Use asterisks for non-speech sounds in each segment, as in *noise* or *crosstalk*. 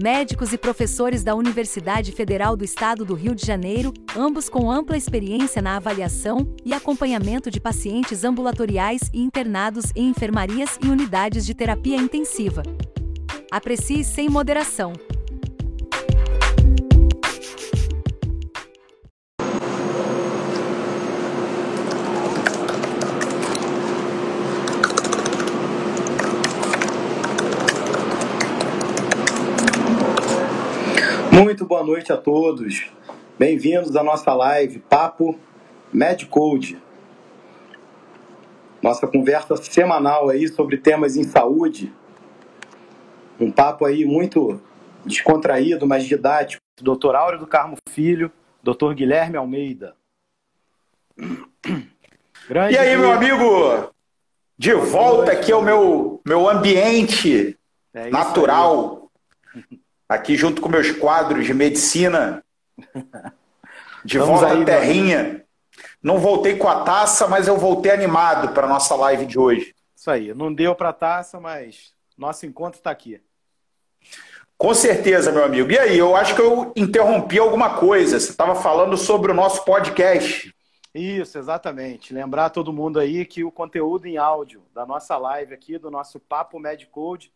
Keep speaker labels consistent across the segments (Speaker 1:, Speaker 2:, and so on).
Speaker 1: médicos e professores da Universidade Federal do Estado do Rio de Janeiro, ambos com ampla experiência na avaliação e acompanhamento de pacientes ambulatoriais e internados em enfermarias e unidades de terapia intensiva. Aprecie sem moderação.
Speaker 2: Muito boa noite a todos. Bem-vindos à nossa live Papo MedCode. Nossa conversa semanal aí sobre temas em saúde. Um papo aí muito descontraído, mas didático. Doutor Áureo do Carmo Filho, doutor Guilherme Almeida.
Speaker 3: Grande e aí, meu amigo? De volta aqui ao meu, meu ambiente é natural. Aí aqui junto com meus quadros de medicina. De Vamos volta aí, à terrinha. Não voltei com a taça, mas eu voltei animado para a nossa live de hoje.
Speaker 2: Isso aí. Não deu para a taça, mas nosso encontro está aqui.
Speaker 3: Com certeza, meu amigo. E aí, eu acho que eu interrompi alguma coisa. Você estava falando sobre o nosso podcast.
Speaker 2: Isso, exatamente. Lembrar todo mundo aí que o conteúdo em áudio da nossa live aqui, do nosso Papo Medcode,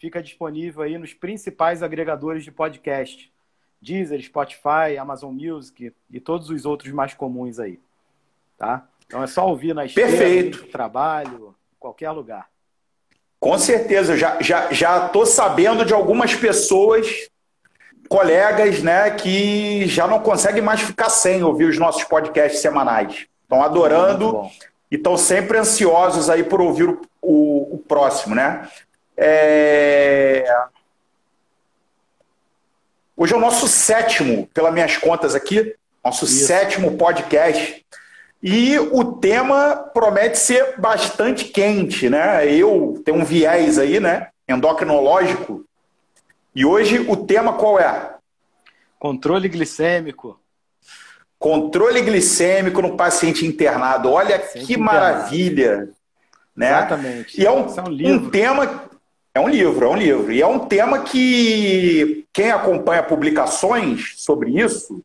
Speaker 2: fica disponível aí nos principais agregadores de podcast. Deezer, Spotify, Amazon Music e todos os outros mais comuns aí. Tá? Então é só ouvir na esteira,
Speaker 3: Perfeito.
Speaker 2: no trabalho, em qualquer lugar.
Speaker 3: Com certeza, já já já tô sabendo de algumas pessoas, colegas, né, que já não conseguem mais ficar sem ouvir os nossos podcasts semanais. Estão adorando e estão sempre ansiosos aí por ouvir o, o, o próximo, né? É... Hoje é o nosso sétimo, pelas minhas contas aqui, nosso Isso. sétimo podcast. E o tema promete ser bastante quente, né? Eu tenho um viés aí, né? Endocrinológico. E hoje o tema qual é?
Speaker 2: Controle glicêmico.
Speaker 3: Controle glicêmico no paciente internado. Olha paciente que internado. maravilha. Né?
Speaker 2: Exatamente.
Speaker 3: E é um, é um, um tema é um livro, é um livro. E é um tema que quem acompanha publicações sobre isso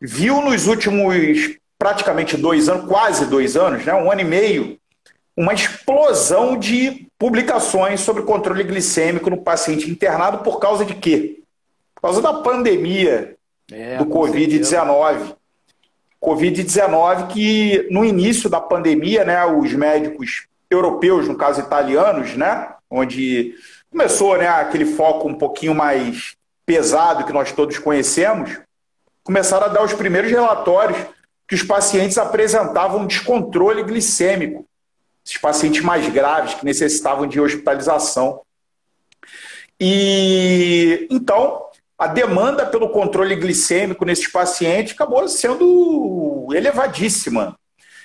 Speaker 3: viu nos últimos praticamente dois anos, quase dois anos, né, um ano e meio, uma explosão de publicações sobre controle glicêmico no paciente internado por causa de quê? Por causa da pandemia é, do Covid-19. Covid-19 que no início da pandemia, né, os médicos europeus, no caso italianos, né, onde começou né, aquele foco um pouquinho mais pesado que nós todos conhecemos, começaram a dar os primeiros relatórios que os pacientes apresentavam descontrole glicêmico, esses pacientes mais graves que necessitavam de hospitalização. E então a demanda pelo controle glicêmico nesses pacientes acabou sendo elevadíssima.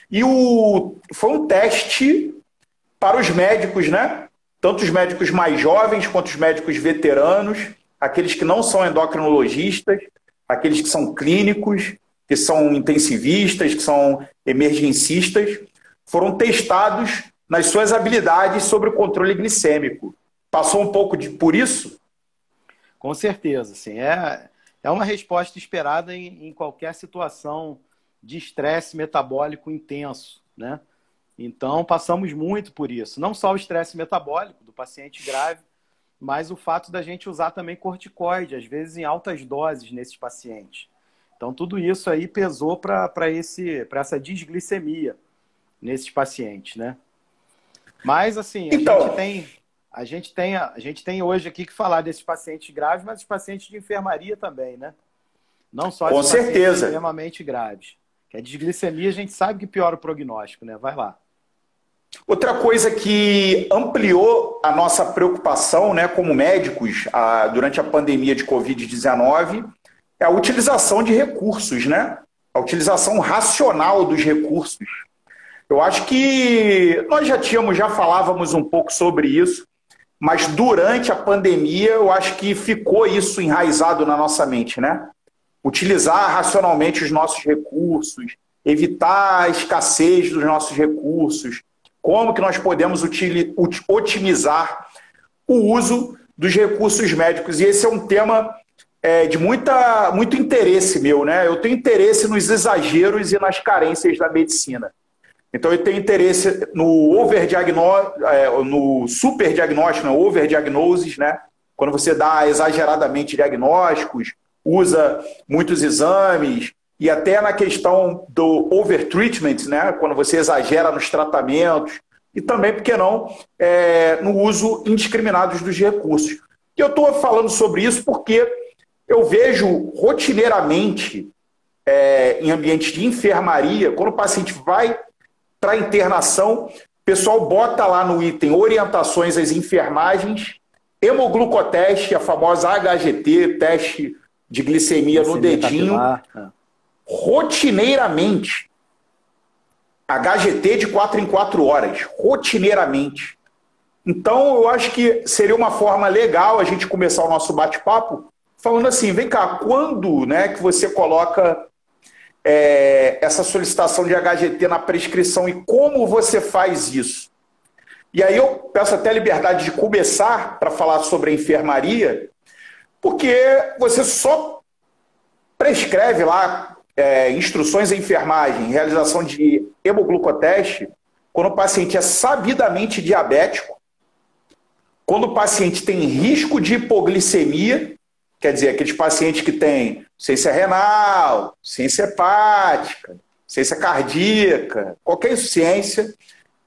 Speaker 3: E o, foi um teste para os médicos, né? Tanto os médicos mais jovens quanto os médicos veteranos, aqueles que não são endocrinologistas, aqueles que são clínicos, que são intensivistas, que são emergencistas, foram testados nas suas habilidades sobre o controle glicêmico. Passou um pouco de, por isso?
Speaker 2: Com certeza, sim. É, é uma resposta esperada em, em qualquer situação de estresse metabólico intenso, né? Então, passamos muito por isso. Não só o estresse metabólico do paciente grave, mas o fato da gente usar também corticoide, às vezes em altas doses nesses pacientes. Então, tudo isso aí pesou para essa desglicemia nesses pacientes, né? Mas, assim, a então... gente tem. A gente, tem, a gente tem hoje aqui que falar desses pacientes graves, mas os pacientes de enfermaria também, né? Não só
Speaker 3: Com certeza.
Speaker 2: extremamente graves. Que a desglicemia a gente sabe que piora o prognóstico, né? Vai lá.
Speaker 3: Outra coisa que ampliou a nossa preocupação né, como médicos a, durante a pandemia de Covid-19 é a utilização de recursos, né? A utilização racional dos recursos. Eu acho que nós já tínhamos, já falávamos um pouco sobre isso, mas durante a pandemia eu acho que ficou isso enraizado na nossa mente, né? Utilizar racionalmente os nossos recursos, evitar a escassez dos nossos recursos, como que nós podemos otimizar o uso dos recursos médicos. E esse é um tema é, de muita, muito interesse meu, né? Eu tenho interesse nos exageros e nas carências da medicina. Então, eu tenho interesse no overdiagnóstico, é, no superdiagnóstico, no overdiagnosis, né? Quando você dá exageradamente diagnósticos, usa muitos exames, e até na questão do overtreatment, né? Quando você exagera nos tratamentos, e também, por que não, é, no uso indiscriminado dos recursos. E eu estou falando sobre isso porque eu vejo rotineiramente é, em ambientes de enfermaria, quando o paciente vai para internação, o pessoal bota lá no item orientações às enfermagens, hemoglucoteste, a famosa HGT, teste de glicemia, no dedinho, capilar. Rotineiramente. HGT de 4 em 4 horas, rotineiramente. Então, eu acho que seria uma forma legal a gente começar o nosso bate-papo falando assim: vem cá, quando né, que você coloca é, essa solicitação de HGT na prescrição e como você faz isso? E aí eu peço até liberdade de começar para falar sobre a enfermaria, porque você só prescreve lá é, instruções em enfermagem, realização de hemoglucoteste, quando o paciente é sabidamente diabético, quando o paciente tem risco de hipoglicemia, quer dizer, aqueles pacientes que têm ciência renal, ciência hepática, ciência cardíaca, qualquer insuficiência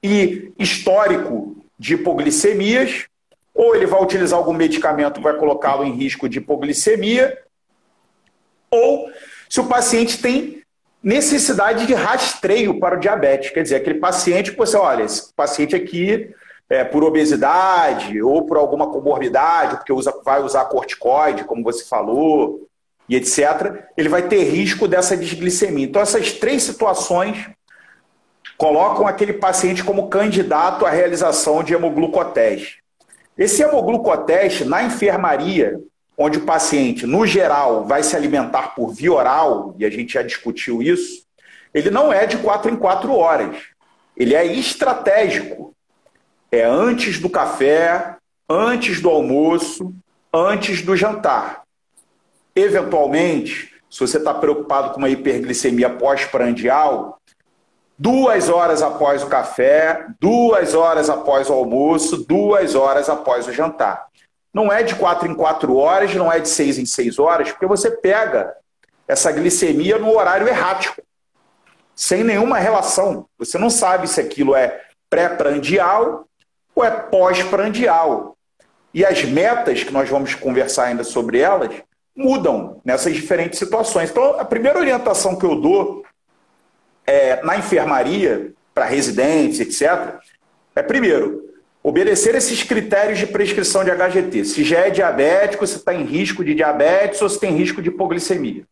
Speaker 3: e histórico de hipoglicemias, ou ele vai utilizar algum medicamento que vai colocá-lo em risco de hipoglicemia, ou se o paciente tem necessidade de rastreio para o diabetes. Quer dizer, aquele paciente que você olha, esse paciente aqui é, por obesidade ou por alguma comorbidade, porque usa, vai usar corticoide, como você falou, e etc., ele vai ter risco dessa desglicemia. Então, essas três situações colocam aquele paciente como candidato à realização de hemoglucoteste. Esse hemoglucoteste, na enfermaria, onde o paciente, no geral, vai se alimentar por via oral, e a gente já discutiu isso, ele não é de quatro em quatro horas. Ele é estratégico. É antes do café, antes do almoço, antes do jantar. Eventualmente, se você está preocupado com uma hiperglicemia pós-prandial, duas horas após o café, duas horas após o almoço, duas horas após o jantar. Não é de quatro em quatro horas, não é de seis em seis horas, porque você pega essa glicemia no horário errático, sem nenhuma relação. Você não sabe se aquilo é pré-prandial ou é pós-prandial. E as metas, que nós vamos conversar ainda sobre elas, mudam nessas diferentes situações. Então, a primeira orientação que eu dou é, na enfermaria, para residentes, etc., é primeiro, obedecer esses critérios de prescrição de HGT. Se já é diabético, se está em risco de diabetes ou se tem risco de hipoglicemia.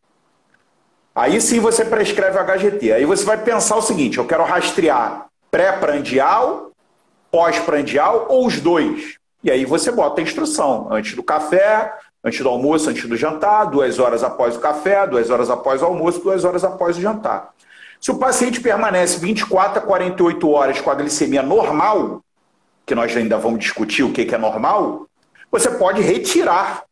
Speaker 3: Aí sim você prescreve o HGT. Aí você vai pensar o seguinte: eu quero rastrear pré-prandial, pós-prandial ou os dois. E aí você bota a instrução antes do café, antes do almoço, antes do jantar, duas horas após o café, duas horas após o almoço, duas horas após o jantar. Se o paciente permanece 24 a 48 horas com a glicemia normal, que nós ainda vamos discutir o que é normal, você pode retirar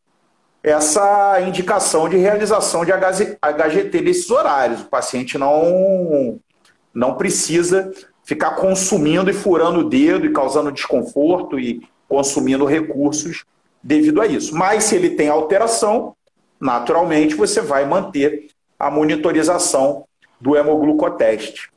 Speaker 3: essa indicação de realização de HGT nesses horários. O paciente não, não precisa ficar consumindo e furando o dedo e causando desconforto e consumindo recursos devido a isso. Mas se ele tem alteração, naturalmente você vai manter a monitorização do hemoglucoteste.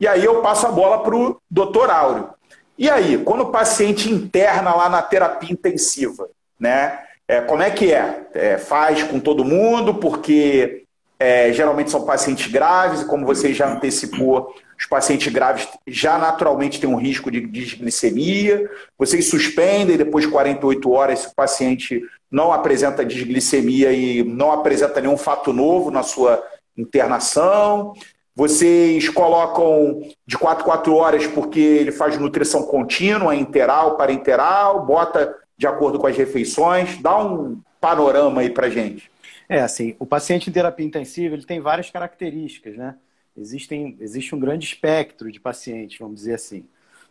Speaker 3: E aí eu passo a bola para o doutor Áureo. E aí, quando o paciente interna lá na terapia intensiva, né? É, como é que é? é? Faz com todo mundo, porque é, geralmente são pacientes graves, e como você já antecipou, os pacientes graves já naturalmente têm um risco de desglicemia. Vocês suspendem depois de 48 horas se o paciente não apresenta desglicemia e não apresenta nenhum fato novo na sua internação. Vocês colocam de 4 4 horas porque ele faz nutrição contínua, interal, parenteral, bota de acordo com as refeições. Dá um panorama aí para gente.
Speaker 2: É, assim, o paciente em terapia intensiva ele tem várias características, né? Existem, existe um grande espectro de pacientes, vamos dizer assim.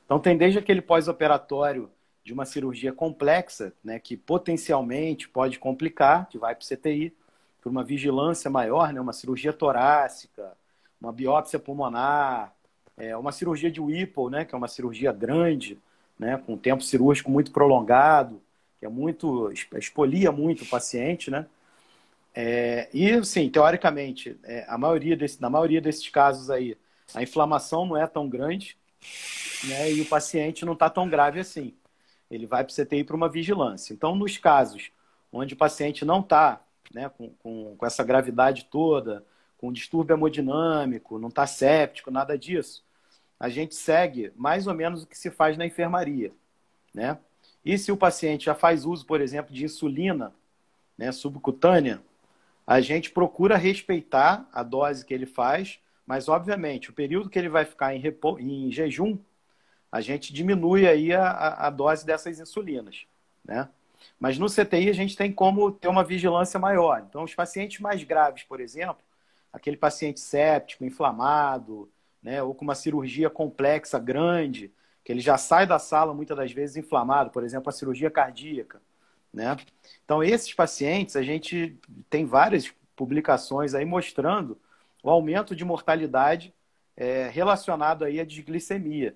Speaker 2: Então, tem desde aquele pós-operatório de uma cirurgia complexa, né, que potencialmente pode complicar, que vai para o CTI, por uma vigilância maior, né, uma cirurgia torácica, uma biópsia pulmonar, é, uma cirurgia de Whipple, né, que é uma cirurgia grande, né, com tempo cirúrgico muito prolongado, que é muito expolia muito o paciente, né? É, e, sim, teoricamente, é, a maioria desse, na maioria desses casos aí, a inflamação não é tão grande, né? E o paciente não está tão grave assim. Ele vai para o CTI para uma vigilância. Então, nos casos onde o paciente não está né, com, com, com essa gravidade toda, com distúrbio hemodinâmico, não está séptico, nada disso, a gente segue mais ou menos o que se faz na enfermaria, né? E se o paciente já faz uso, por exemplo, de insulina né, subcutânea, a gente procura respeitar a dose que ele faz, mas, obviamente, o período que ele vai ficar em, repo... em jejum, a gente diminui aí a, a dose dessas insulinas, né? Mas no CTI a gente tem como ter uma vigilância maior. Então, os pacientes mais graves, por exemplo, aquele paciente séptico, inflamado, né, ou com uma cirurgia complexa, grande, que ele já sai da sala muitas das vezes inflamado, por exemplo, a cirurgia cardíaca, né? Então, esses pacientes, a gente tem várias publicações aí mostrando o aumento de mortalidade é, relacionado aí à desglicemia.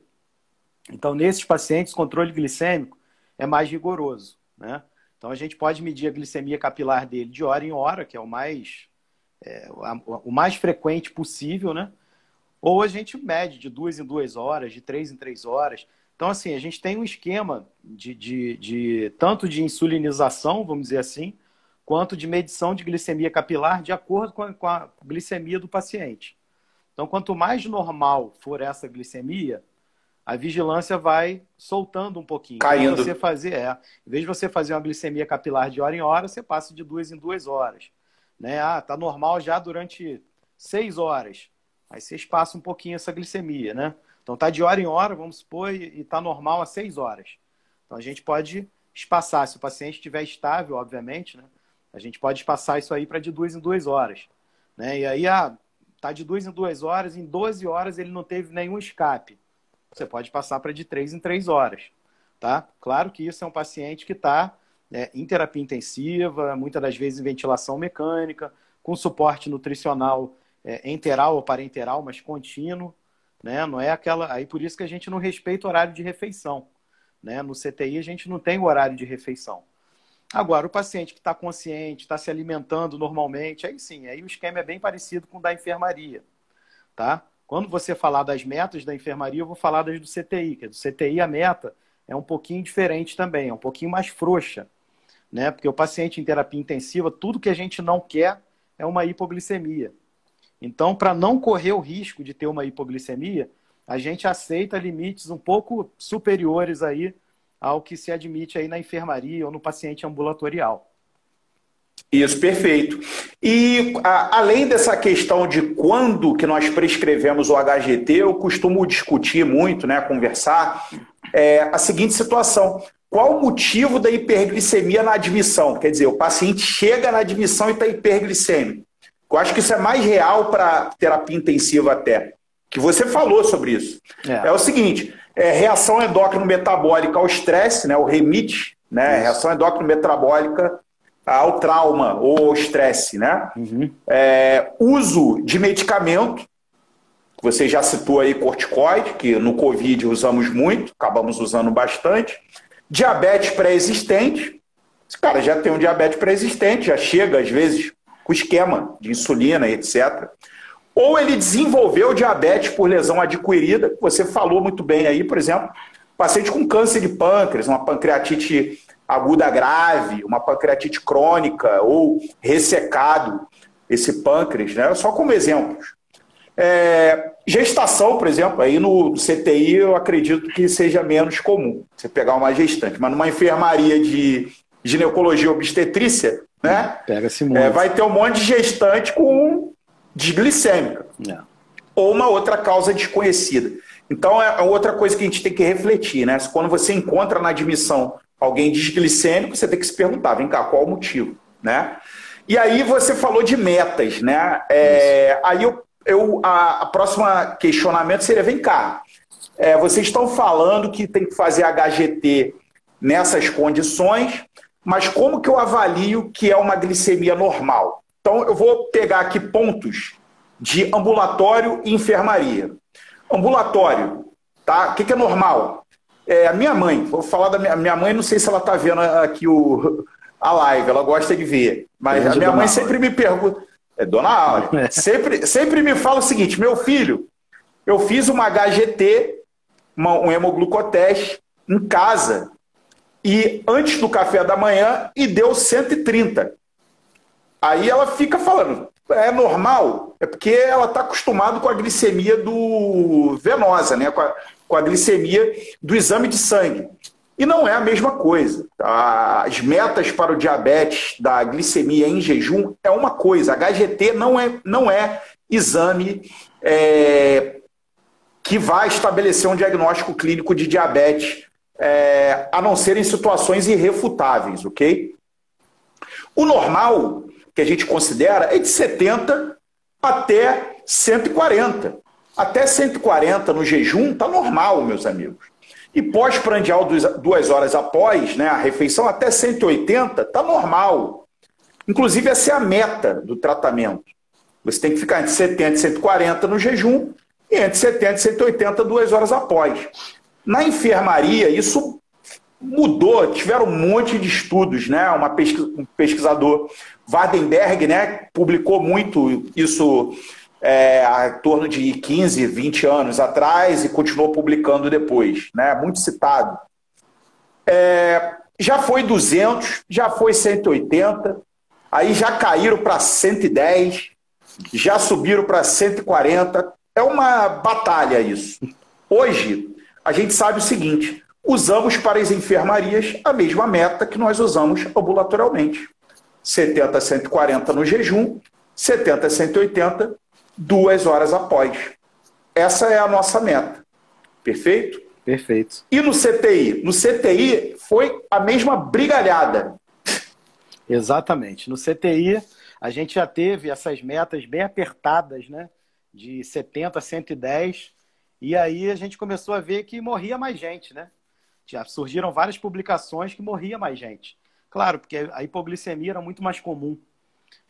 Speaker 2: Então, nesses pacientes, o controle glicêmico é mais rigoroso, né? Então, a gente pode medir a glicemia capilar dele de hora em hora, que é o mais, é, o mais frequente possível, né? Ou a gente mede de duas em duas horas, de três em três horas. Então, assim, a gente tem um esquema de, de, de tanto de insulinização, vamos dizer assim, quanto de medição de glicemia capilar de acordo com a, com a glicemia do paciente. Então, quanto mais normal for essa glicemia, a vigilância vai soltando um pouquinho.
Speaker 3: Caindo.
Speaker 2: Você fazer, é, em vez de você fazer uma glicemia capilar de hora em hora, você passa de duas em duas horas. Né? Ah, tá normal já durante seis horas. Aí você espaça um pouquinho essa glicemia, né? Então tá de hora em hora, vamos supor, e tá normal a seis horas. Então a gente pode espaçar, se o paciente estiver estável, obviamente, né? A gente pode espaçar isso aí para de duas em duas horas. Né? E aí, ah, tá de duas em duas horas, em 12 horas ele não teve nenhum escape você pode passar para de três em três horas. Tá? Claro que isso é um paciente que está né, em terapia intensiva, muitas das vezes em ventilação mecânica, com suporte nutricional é, enteral ou parenteral, mas contínuo. Né? Não é aquela. Aí por isso que a gente não respeita o horário de refeição. Né? No CTI a gente não tem o horário de refeição. Agora, o paciente que está consciente, está se alimentando normalmente, aí sim, aí o esquema é bem parecido com o da enfermaria. Tá? Quando você falar das metas da enfermaria, eu vou falar das do CTI, que é do CTI a meta é um pouquinho diferente também, é um pouquinho mais frouxa, né? Porque o paciente em terapia intensiva, tudo que a gente não quer é uma hipoglicemia. Então, para não correr o risco de ter uma hipoglicemia, a gente aceita limites um pouco superiores aí ao que se admite aí na enfermaria ou no paciente ambulatorial.
Speaker 3: Isso, perfeito. E a, além dessa questão de quando que nós prescrevemos o HGT, eu costumo discutir muito, né, conversar, é, a seguinte situação. Qual o motivo da hiperglicemia na admissão? Quer dizer, o paciente chega na admissão e está hiperglicêmico. Eu acho que isso é mais real para terapia intensiva até. Que você falou sobre isso. É, é o seguinte: é, reação endócrino metabólica ao estresse, né, o REMIT, né, reação endócrino metabólica ao trauma ou ao estresse, né? Uhum. É, uso de medicamento, você já citou aí corticoide, que no Covid usamos muito, acabamos usando bastante. Diabetes pré-existente, esse cara já tem um diabetes pré-existente, já chega às vezes com esquema de insulina etc. Ou ele desenvolveu diabetes por lesão adquirida, você falou muito bem aí, por exemplo, paciente com câncer de pâncreas, uma pancreatite aguda grave, uma pancreatite crônica ou ressecado esse pâncreas, né? Só como exemplos. É, gestação, por exemplo, aí no CTI eu acredito que seja menos comum você pegar uma gestante, mas numa enfermaria de ginecologia obstetrícia, né?
Speaker 2: Pega-se muito.
Speaker 3: É, vai ter um monte de gestante com desglicêmica. É. Ou uma outra causa desconhecida. Então é outra coisa que a gente tem que refletir, né? Quando você encontra na admissão alguém desglicêmico, você tem que se perguntar, vem cá, qual o motivo, né? E aí você falou de metas, né? É, aí eu, eu a, a, próxima questionamento seria, vem cá, é, vocês estão falando que tem que fazer HGT nessas condições, mas como que eu avalio que é uma glicemia normal? Então eu vou pegar aqui pontos de ambulatório e enfermaria. Ambulatório, tá? O que, que é normal? É, a minha mãe, vou falar da minha, minha mãe, não sei se ela está vendo aqui o, a live, ela gosta de ver. Mas a minha mãe sempre me pergunta. É Dona Áurea. É. sempre, sempre me fala o seguinte: meu filho, eu fiz uma HGT, uma, um hemoglucoteste, em casa, e antes do café da manhã, e deu 130. Aí ela fica falando, é normal, é porque ela está acostumada com a glicemia do venosa, né? Com a, com a glicemia do exame de sangue. E não é a mesma coisa. As metas para o diabetes da glicemia em jejum é uma coisa. HGT não é, não é exame é, que vai estabelecer um diagnóstico clínico de diabetes, é, a não ser em situações irrefutáveis, ok? O normal que a gente considera é de 70 até 140. Até 140 no jejum está normal, meus amigos. E pós-prandial, duas horas após né, a refeição, até 180, está normal. Inclusive, essa é a meta do tratamento. Você tem que ficar entre 70 e 140 no jejum e entre 70 e 180 duas horas após. Na enfermaria, isso mudou, tiveram um monte de estudos, né? Uma pesquisa, um pesquisador, Wardenberg, né, publicou muito isso é, há torno de 15, 20 anos atrás e continuou publicando depois, né? Muito citado. É, já foi 200, já foi 180, aí já caíram para 110, já subiram para 140. É uma batalha isso. Hoje, a gente sabe o seguinte: usamos para as enfermarias a mesma meta que nós usamos ambulatorialmente. 70 a 140 no jejum, 70 a 180 duas horas após. Essa é a nossa meta. Perfeito?
Speaker 2: Perfeito.
Speaker 3: E no CTI? No CTI foi a mesma brigalhada.
Speaker 2: Exatamente. No CTI, a gente já teve essas metas bem apertadas, né? De 70 a 110. E aí a gente começou a ver que morria mais gente, né? Já surgiram várias publicações que morria mais gente. Claro, porque a hipoglicemia era muito mais comum.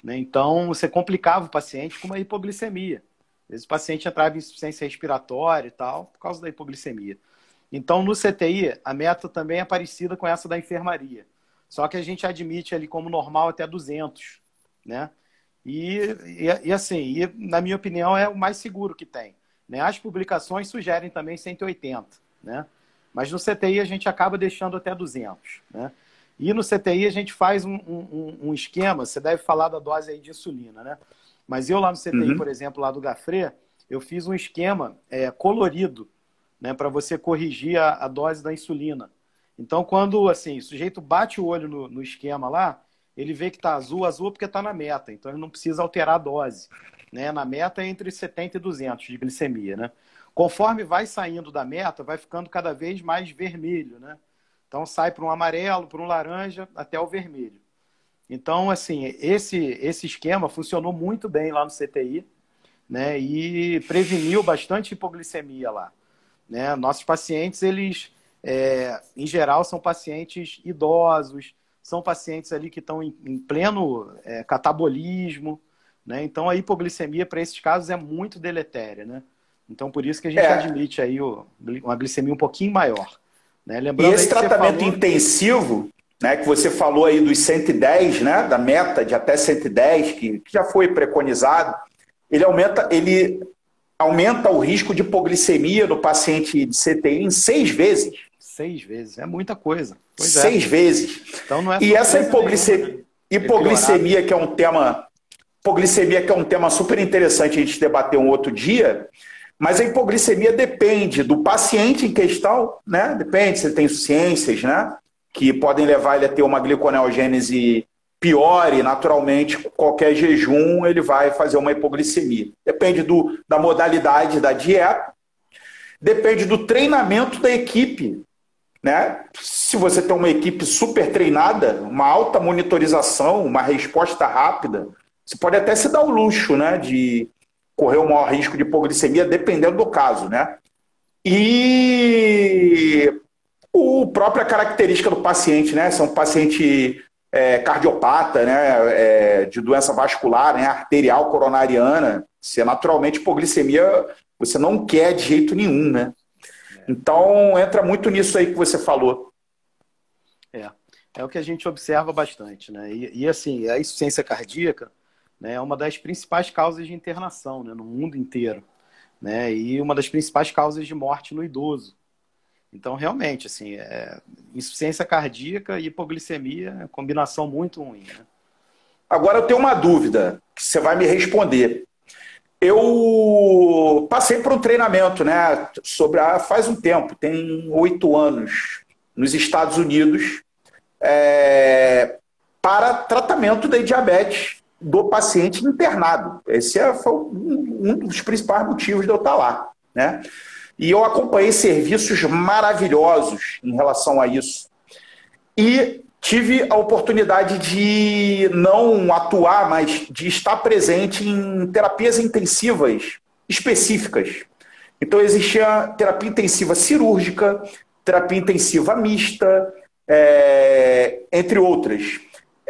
Speaker 2: Né? Então, você complicava o paciente com uma hipoglicemia. Às vezes o paciente entrava em insuficiência respiratória e tal, por causa da hipoglicemia. Então, no CTI, a meta também é parecida com essa da enfermaria. Só que a gente admite ali como normal até 200, né? E, e, e assim, e, na minha opinião, é o mais seguro que tem. Né? As publicações sugerem também 180, né? Mas no CTI a gente acaba deixando até 200, né? E no CTI a gente faz um, um, um, esquema, você deve falar da dose aí de insulina, né? Mas eu lá no CTI, uhum. por exemplo, lá do Gafre, eu fiz um esquema é, colorido, né, para você corrigir a, a, dose da insulina. Então, quando assim, o sujeito bate o olho no, no esquema lá, ele vê que está azul, azul porque está na meta, então ele não precisa alterar a dose. Né? Na meta é entre 70 e 200 de glicemia, né? Conforme vai saindo da meta, vai ficando cada vez mais vermelho, né? Então sai para um amarelo, para um laranja, até o vermelho. Então, assim, esse, esse esquema funcionou muito bem lá no CTI, né? E preveniu bastante hipoglicemia lá. Né? Nossos pacientes, eles, é, em geral, são pacientes idosos, são pacientes ali que estão em, em pleno é, catabolismo, né? Então, a hipoglicemia para esses casos é muito deletéria, né? Então, por isso que a gente é. admite aí o, uma glicemia um pouquinho maior. Né?
Speaker 3: Lembrando e esse tratamento falou... intensivo, né, que você falou aí dos 110, né, da meta de até 110, que, que já foi preconizado, ele aumenta, ele aumenta o risco de hipoglicemia no paciente de CTI em seis vezes.
Speaker 2: Seis vezes, é muita coisa.
Speaker 3: Pois é. seis é. vezes. Então não é e essa hipoglicemia, nenhuma, né? hipoglicemia que é um tema hipoglicemia que é um tema super interessante a gente debater um outro dia, mas a hipoglicemia depende do paciente em questão, né? Depende se ele tem insuficiências, né? que podem levar ele a ter uma gliconeogênese pior e, naturalmente, qualquer jejum ele vai fazer uma hipoglicemia. Depende do, da modalidade da dieta, depende do treinamento da equipe. Né? Se você tem uma equipe super treinada, uma alta monitorização, uma resposta rápida, você pode até se dar o luxo né, de correr o maior risco de hipoglicemia, dependendo do caso. Né? E o própria característica do paciente, né? Se é um paciente é, cardiopata, né? É, de doença vascular, né? arterial coronariana, se é naturalmente hipoglicemia, você não quer de jeito nenhum, né? Então entra muito nisso aí que você falou.
Speaker 2: É, é o que a gente observa bastante, né? E, e assim, a insuficiência cardíaca né, é uma das principais causas de internação né, no mundo inteiro né? E uma das principais causas de morte no idoso. Então, realmente, assim, é... insuficiência cardíaca e hipoglicemia é combinação muito ruim. Né?
Speaker 3: Agora eu tenho uma dúvida que você vai me responder. Eu passei por um treinamento, né, sobre a... faz um tempo, tem oito anos, nos Estados Unidos, é... para tratamento da diabetes do paciente internado. Esse é, foi um dos principais motivos de eu estar lá. Né? E eu acompanhei serviços maravilhosos em relação a isso. E tive a oportunidade de não atuar, mas de estar presente em terapias intensivas específicas. Então, existia terapia intensiva cirúrgica, terapia intensiva mista, é, entre outras.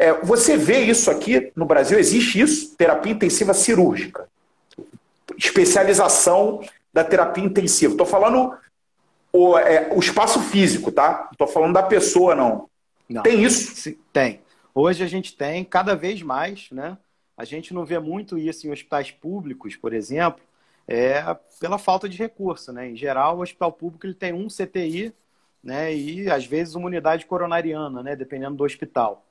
Speaker 3: É, você vê isso aqui no Brasil? Existe isso? Terapia intensiva cirúrgica. Especialização da terapia intensiva. Estou falando o, é, o, espaço físico, tá? Estou falando da pessoa, não. não. Tem isso?
Speaker 2: Tem. Hoje a gente tem cada vez mais, né? A gente não vê muito isso em hospitais públicos, por exemplo, é pela falta de recurso, né? Em geral, o hospital público ele tem um CTI, né? E às vezes uma unidade coronariana, né? Dependendo do hospital.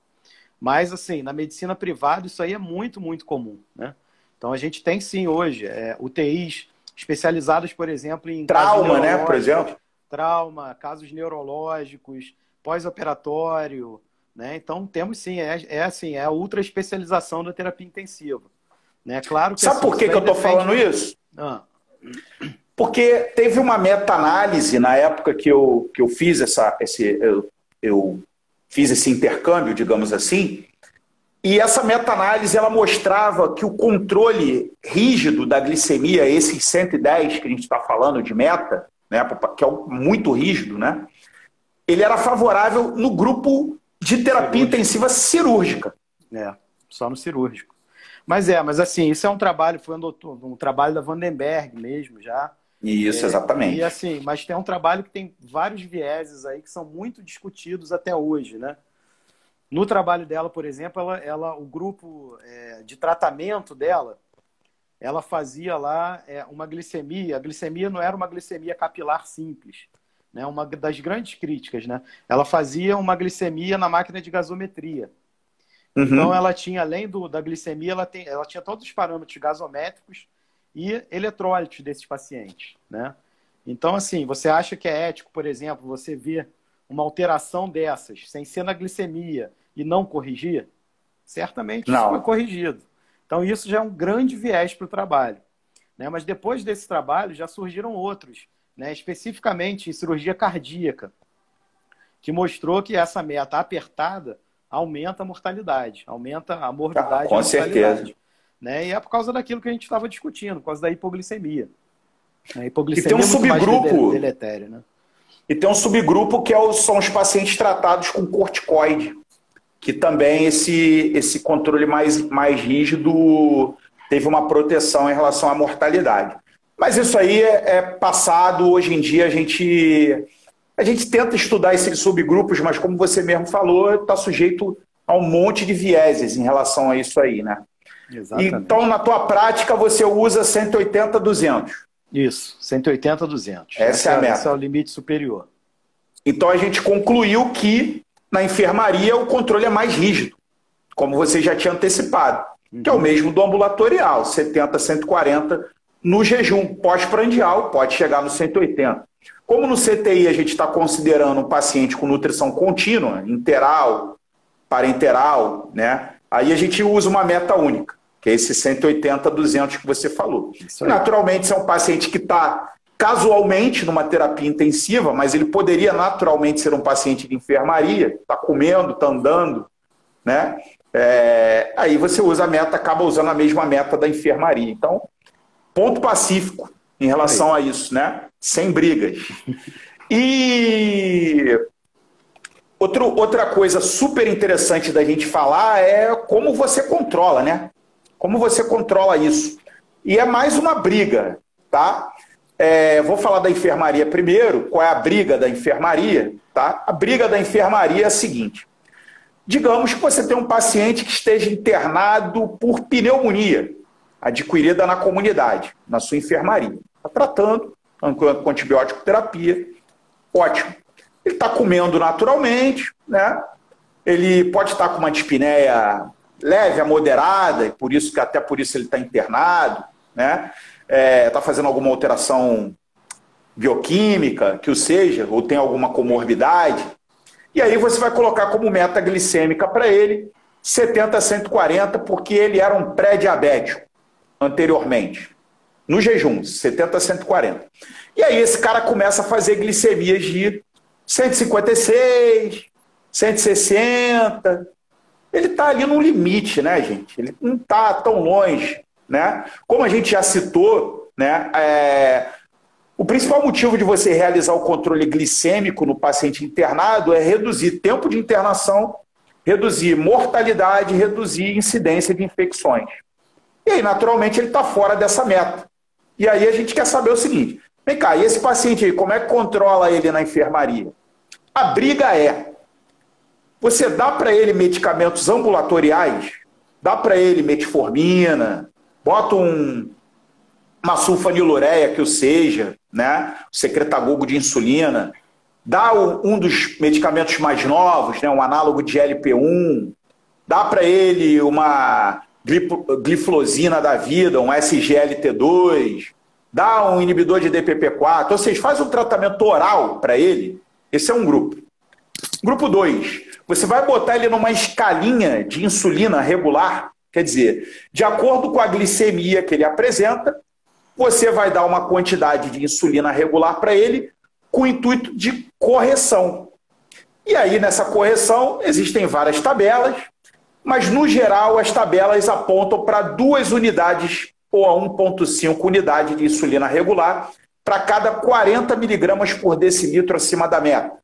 Speaker 2: Mas, assim, na medicina privada, isso aí é muito, muito comum, né? Então, a gente tem sim hoje é, UTIs especializadas, por exemplo, em.
Speaker 3: Trauma, né? Por exemplo.
Speaker 2: Trauma, casos neurológicos, pós-operatório, né? Então, temos sim, é, é assim, é a ultra especialização da terapia intensiva. Né? Claro que,
Speaker 3: Sabe
Speaker 2: assim,
Speaker 3: por que, que eu estou falando isso? Ah. Porque teve uma meta-análise na época que eu, que eu fiz essa. Esse, eu, eu fiz esse intercâmbio, digamos assim, e essa meta-análise ela mostrava que o controle rígido da glicemia, esses 110 que a gente está falando de meta, né, que é muito rígido, né, ele era favorável no grupo de terapia cirúrgico. intensiva cirúrgica.
Speaker 2: É, só no cirúrgico. Mas é, mas assim, isso é um trabalho, foi um, um trabalho da Vandenberg mesmo já,
Speaker 3: isso, é, exatamente.
Speaker 2: E assim, mas tem um trabalho que tem vários vieses aí que são muito discutidos até hoje, né? No trabalho dela, por exemplo, ela, ela o grupo é, de tratamento dela, ela fazia lá é, uma glicemia. A glicemia não era uma glicemia capilar simples, né? Uma das grandes críticas, né? Ela fazia uma glicemia na máquina de gasometria. Uhum. Então, ela tinha, além do, da glicemia, ela, tem, ela tinha todos os parâmetros gasométricos e eletrólitos desses pacientes, né? Então, assim, você acha que é ético, por exemplo, você ver uma alteração dessas sem ser na glicemia e não corrigir? Certamente não. isso foi corrigido. Então, isso já é um grande viés para o trabalho. Né? Mas depois desse trabalho já surgiram outros, né? especificamente em cirurgia cardíaca, que mostrou que essa meta apertada aumenta a mortalidade, aumenta a morbidade. Ah,
Speaker 3: com certeza.
Speaker 2: Né? E é por causa daquilo que a gente estava discutindo, por causa da hipoglicemia.
Speaker 3: A hipoglicemia e tem um é subgrupo.
Speaker 2: Deletério, né?
Speaker 3: E tem um subgrupo que é são os pacientes tratados com corticoide, que também esse, esse controle mais, mais rígido teve uma proteção em relação à mortalidade. Mas isso aí é, é passado, hoje em dia a gente, a gente tenta estudar esses subgrupos, mas como você mesmo falou, está sujeito a um monte de vieses em relação a isso aí, né? Exatamente. Então, na tua prática, você usa 180, 200.
Speaker 2: Isso, 180, 200.
Speaker 3: Essa, Essa é a meta.
Speaker 2: Esse é o limite superior.
Speaker 3: Então, a gente concluiu que na enfermaria o controle é mais rígido, como você já tinha antecipado, uhum. que é o uhum. mesmo do ambulatorial, 70, 140 no jejum pós-prandial, pode chegar no 180. Como no CTI a gente está considerando um paciente com nutrição contínua, interal, parenteral, né? Aí a gente usa uma meta única, que é esse 180, 200 que você falou. Naturalmente, se é um paciente que está casualmente numa terapia intensiva, mas ele poderia naturalmente ser um paciente de enfermaria, está comendo, está andando, né? É, aí você usa a meta, acaba usando a mesma meta da enfermaria. Então, ponto pacífico em relação a isso, né? Sem brigas. *laughs* E outro, outra coisa super interessante da gente falar é como você controla, né? Como você controla isso. E é mais uma briga, tá? É, vou falar da enfermaria primeiro. Qual é a briga da enfermaria? Tá? A briga da enfermaria é a seguinte: digamos que você tem um paciente que esteja internado por pneumonia adquirida na comunidade, na sua enfermaria. Está tratando, com antibiótico terapia, ótimo. Ele está comendo naturalmente, né? Ele pode estar com uma dispneia leve a moderada, e por isso que até por isso ele está internado, né? Está é, tá fazendo alguma alteração bioquímica, que o seja, ou tem alguma comorbidade. E aí você vai colocar como meta glicêmica para ele 70 a 140, porque ele era um pré-diabético anteriormente. No jejum, 70 a 140. E aí esse cara começa a fazer glicemias de 156, 160. Ele está ali no limite, né, gente? Ele não está tão longe, né? Como a gente já citou, né? É... O principal motivo de você realizar o controle glicêmico no paciente internado é reduzir tempo de internação, reduzir mortalidade, reduzir incidência de infecções. E aí, naturalmente, ele está fora dessa meta. E aí a gente quer saber o seguinte: vem cá, e esse paciente aí, como é que controla ele na enfermaria? A briga é: você dá para ele medicamentos ambulatoriais, dá para ele metformina, bota um, uma sulfanilureia que o seja, né? Secretagogo de insulina, dá um dos medicamentos mais novos, né? um análogo de LP1, dá para ele uma gliflosina da vida, um SGLT2, dá um inibidor de DPP4, ou seja, faz um tratamento oral para ele. Esse é um grupo. Grupo 2, você vai botar ele numa escalinha de insulina regular, quer dizer, de acordo com a glicemia que ele apresenta, você vai dar uma quantidade de insulina regular para ele com o intuito de correção. E aí, nessa correção, existem várias tabelas, mas no geral as tabelas apontam para duas unidades ou a 1,5 unidade de insulina regular para cada 40 miligramas por decilitro acima da meta.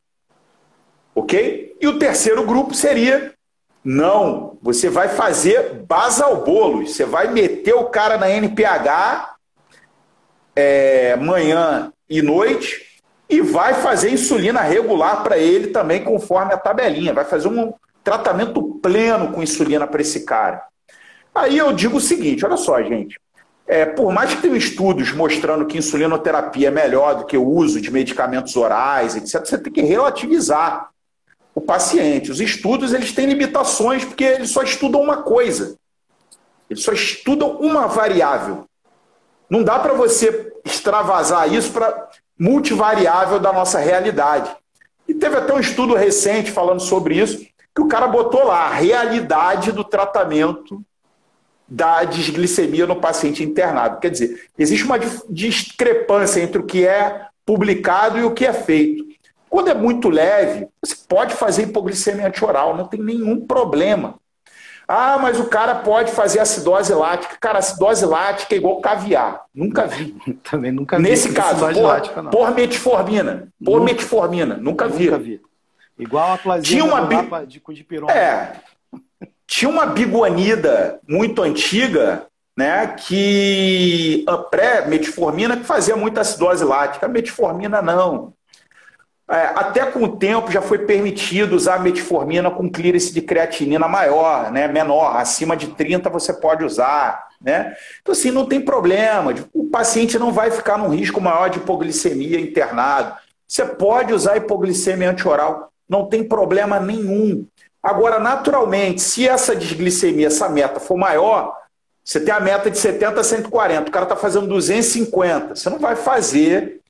Speaker 3: Ok? E o terceiro grupo seria: não, você vai fazer basal bolos, você vai meter o cara na NPH é, manhã e noite e vai fazer insulina regular para ele também, conforme a tabelinha. Vai fazer um, tratamento pleno com insulina para esse cara. Aí eu digo o seguinte: olha só, gente. É, por mais que tenham estudos mostrando que insulinoterapia é melhor do que o uso de medicamentos orais, etc., você tem que relativizar o paciente. Os estudos eles têm limitações porque eles só estudam uma coisa. Eles só estudam uma variável. Não dá para você extravasar isso para multivariável da nossa realidade. E teve até um estudo recente falando sobre isso, que o cara botou lá a realidade do tratamento da desglicemia no paciente internado. Quer dizer, existe uma discrepância entre o que é publicado e o que é feito. Quando é muito leve, você pode fazer hipoglicemia antioral, não tem nenhum problema. Ah, mas o cara pode fazer acidose lática. Cara, acidose lática é igual caviar. Nunca vi. *laughs*
Speaker 2: Também nunca vi.
Speaker 3: Nesse caso, por, lática, por metformina. Por nunca, metformina. Nunca, nunca vi. vi.
Speaker 2: Igual a plasia
Speaker 3: tinha uma bi... de Cudipirona. É. Tinha uma biguanida muito antiga, né, que pré-metformina que fazia muita acidose lática. A metformina não. É, até com o tempo já foi permitido usar metformina com clearance de creatinina maior, né, menor, acima de 30 você pode usar, né? Então assim, não tem problema, o paciente não vai ficar num risco maior de hipoglicemia internado. Você pode usar hipoglicemia antioral não tem problema nenhum. Agora, naturalmente, se essa desglicemia, essa meta for maior, você tem a meta de 70 a 140, o cara está fazendo 250, você não vai fazer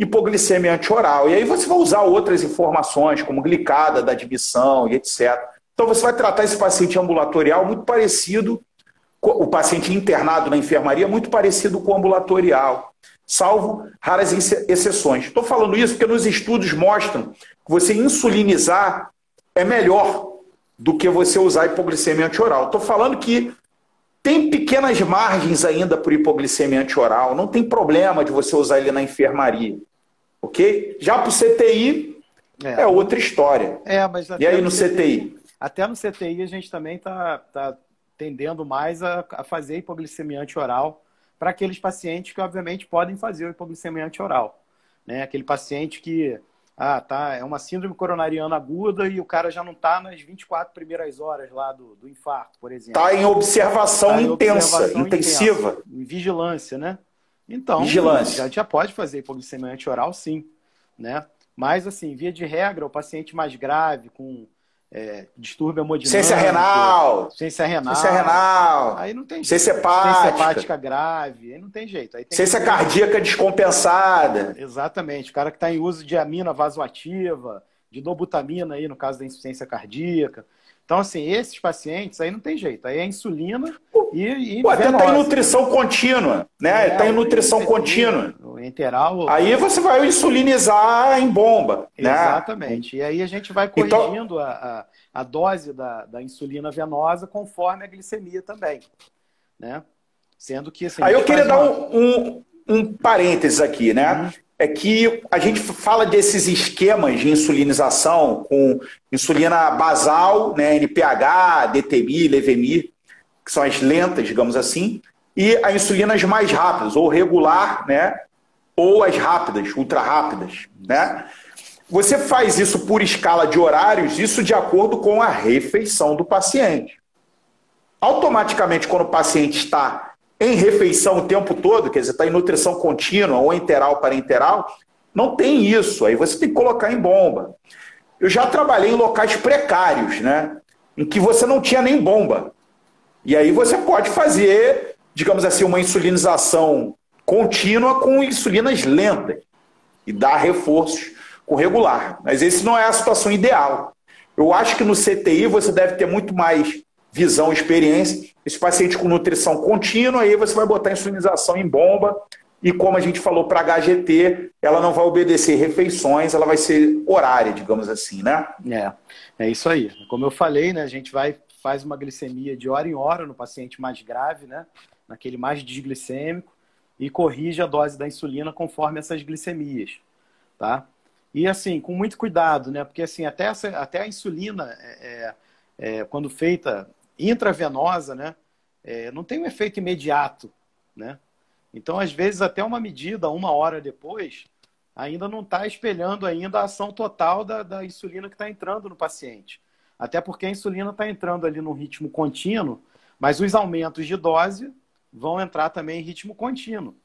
Speaker 3: hipoglicemia antioral. E aí você vai usar outras informações, como glicada da admissão e etc. Então você vai tratar esse paciente ambulatorial muito parecido, o paciente internado na enfermaria, muito parecido com o ambulatorial, salvo raras exceções. Estou falando isso porque nos estudos mostram que você insulinizar é melhor do que você usar hipoglicemia antioral. Estou falando que tem pequenas margens ainda por hipoglicemia antioral, não tem problema de você usar ele na enfermaria. Ok? Já para o CTI é. é. outra história.
Speaker 2: É, mas
Speaker 3: e aí no CTI?
Speaker 2: CTI? Até no CTI a gente também está tá tendendo mais a, a fazer hipoglicemia antioral para aqueles pacientes que, obviamente, podem fazer o hipoglicemia antioral. Né? Aquele paciente que ah, tá, é uma síndrome coronariana aguda e o cara já não está nas 24 primeiras horas lá do, do infarto, por exemplo.
Speaker 3: Está em observação tá em intensa, observação intensiva. Intensa,
Speaker 2: em vigilância, né? Então,
Speaker 3: vigilância.
Speaker 2: já, já pode fazer hipoglicemia antioral, sim, né? Mas, assim, via de regra, o paciente mais grave, com é, distúrbio hemodinâmico.
Speaker 3: Ciência renal.
Speaker 2: Ciência renal.
Speaker 3: Ciência renal.
Speaker 2: Aí não tem jeito.
Speaker 3: Ciência hepática.
Speaker 2: Ciência hepática grave. Aí não tem jeito. Aí tem
Speaker 3: ciência que... cardíaca descompensada.
Speaker 2: Exatamente. O cara que está em uso de amina vasoativa, de dobutamina aí, no caso da insuficiência cardíaca. Então, assim, esses pacientes aí não tem jeito. Aí é insulina e. e
Speaker 3: Pô, até está em nutrição contínua, né? É, em nutrição contínua.
Speaker 2: O enteral.
Speaker 3: Aí você vai insulinizar em bomba.
Speaker 2: Né? Exatamente. Né? E aí a gente vai então corrigindo então... a, a, a, dose da, da insulina venosa conforme a glicemia também. Né? Sendo que. Assim,
Speaker 3: aí eu queria dar um, um, um parênteses aqui, né? Uhum é que a gente fala desses esquemas de insulinização com insulina basal, né, NPH, DTMI, Levemir, que são as lentas, digamos assim, e as insulinas mais rápidas, ou regular, né, ou as rápidas, ultra rápidas, né? Você faz isso por escala de horários, isso de acordo com a refeição do paciente. Automaticamente, quando o paciente está em refeição o tempo todo, quer dizer, está em nutrição contínua ou enteral para enteral, não tem isso. Aí você tem que colocar em bomba. Eu já trabalhei em locais precários, né? Em que você não tinha nem bomba. E aí você pode fazer, digamos assim, uma insulinização contínua com insulinas lentas e dar reforços com regular. Mas esse não é a situação ideal. Eu acho que no CTI você deve ter muito mais visão, experiência. Esse paciente com nutrição contínua, aí você vai botar insulinização em bomba. E como a gente falou para a HGT, ela não vai obedecer refeições, ela vai ser horária, digamos assim, né?
Speaker 2: É, é isso aí. Como eu falei, né, a gente vai faz uma glicemia de hora em hora no paciente mais grave, né, naquele mais desglicêmico, e corrige a dose da insulina conforme essas glicemias, tá? E assim, com muito cuidado, né, porque assim, até, essa, até a insulina, é, é, é quando feita intravenosa, né, é, não tem um efeito imediato, né? Então, às vezes, até uma medida, uma hora depois, ainda não está espelhando ainda a ação total da, da insulina que está entrando no paciente. Até porque a insulina está entrando ali num ritmo contínuo, mas os aumentos de dose vão entrar também em ritmo contínuo.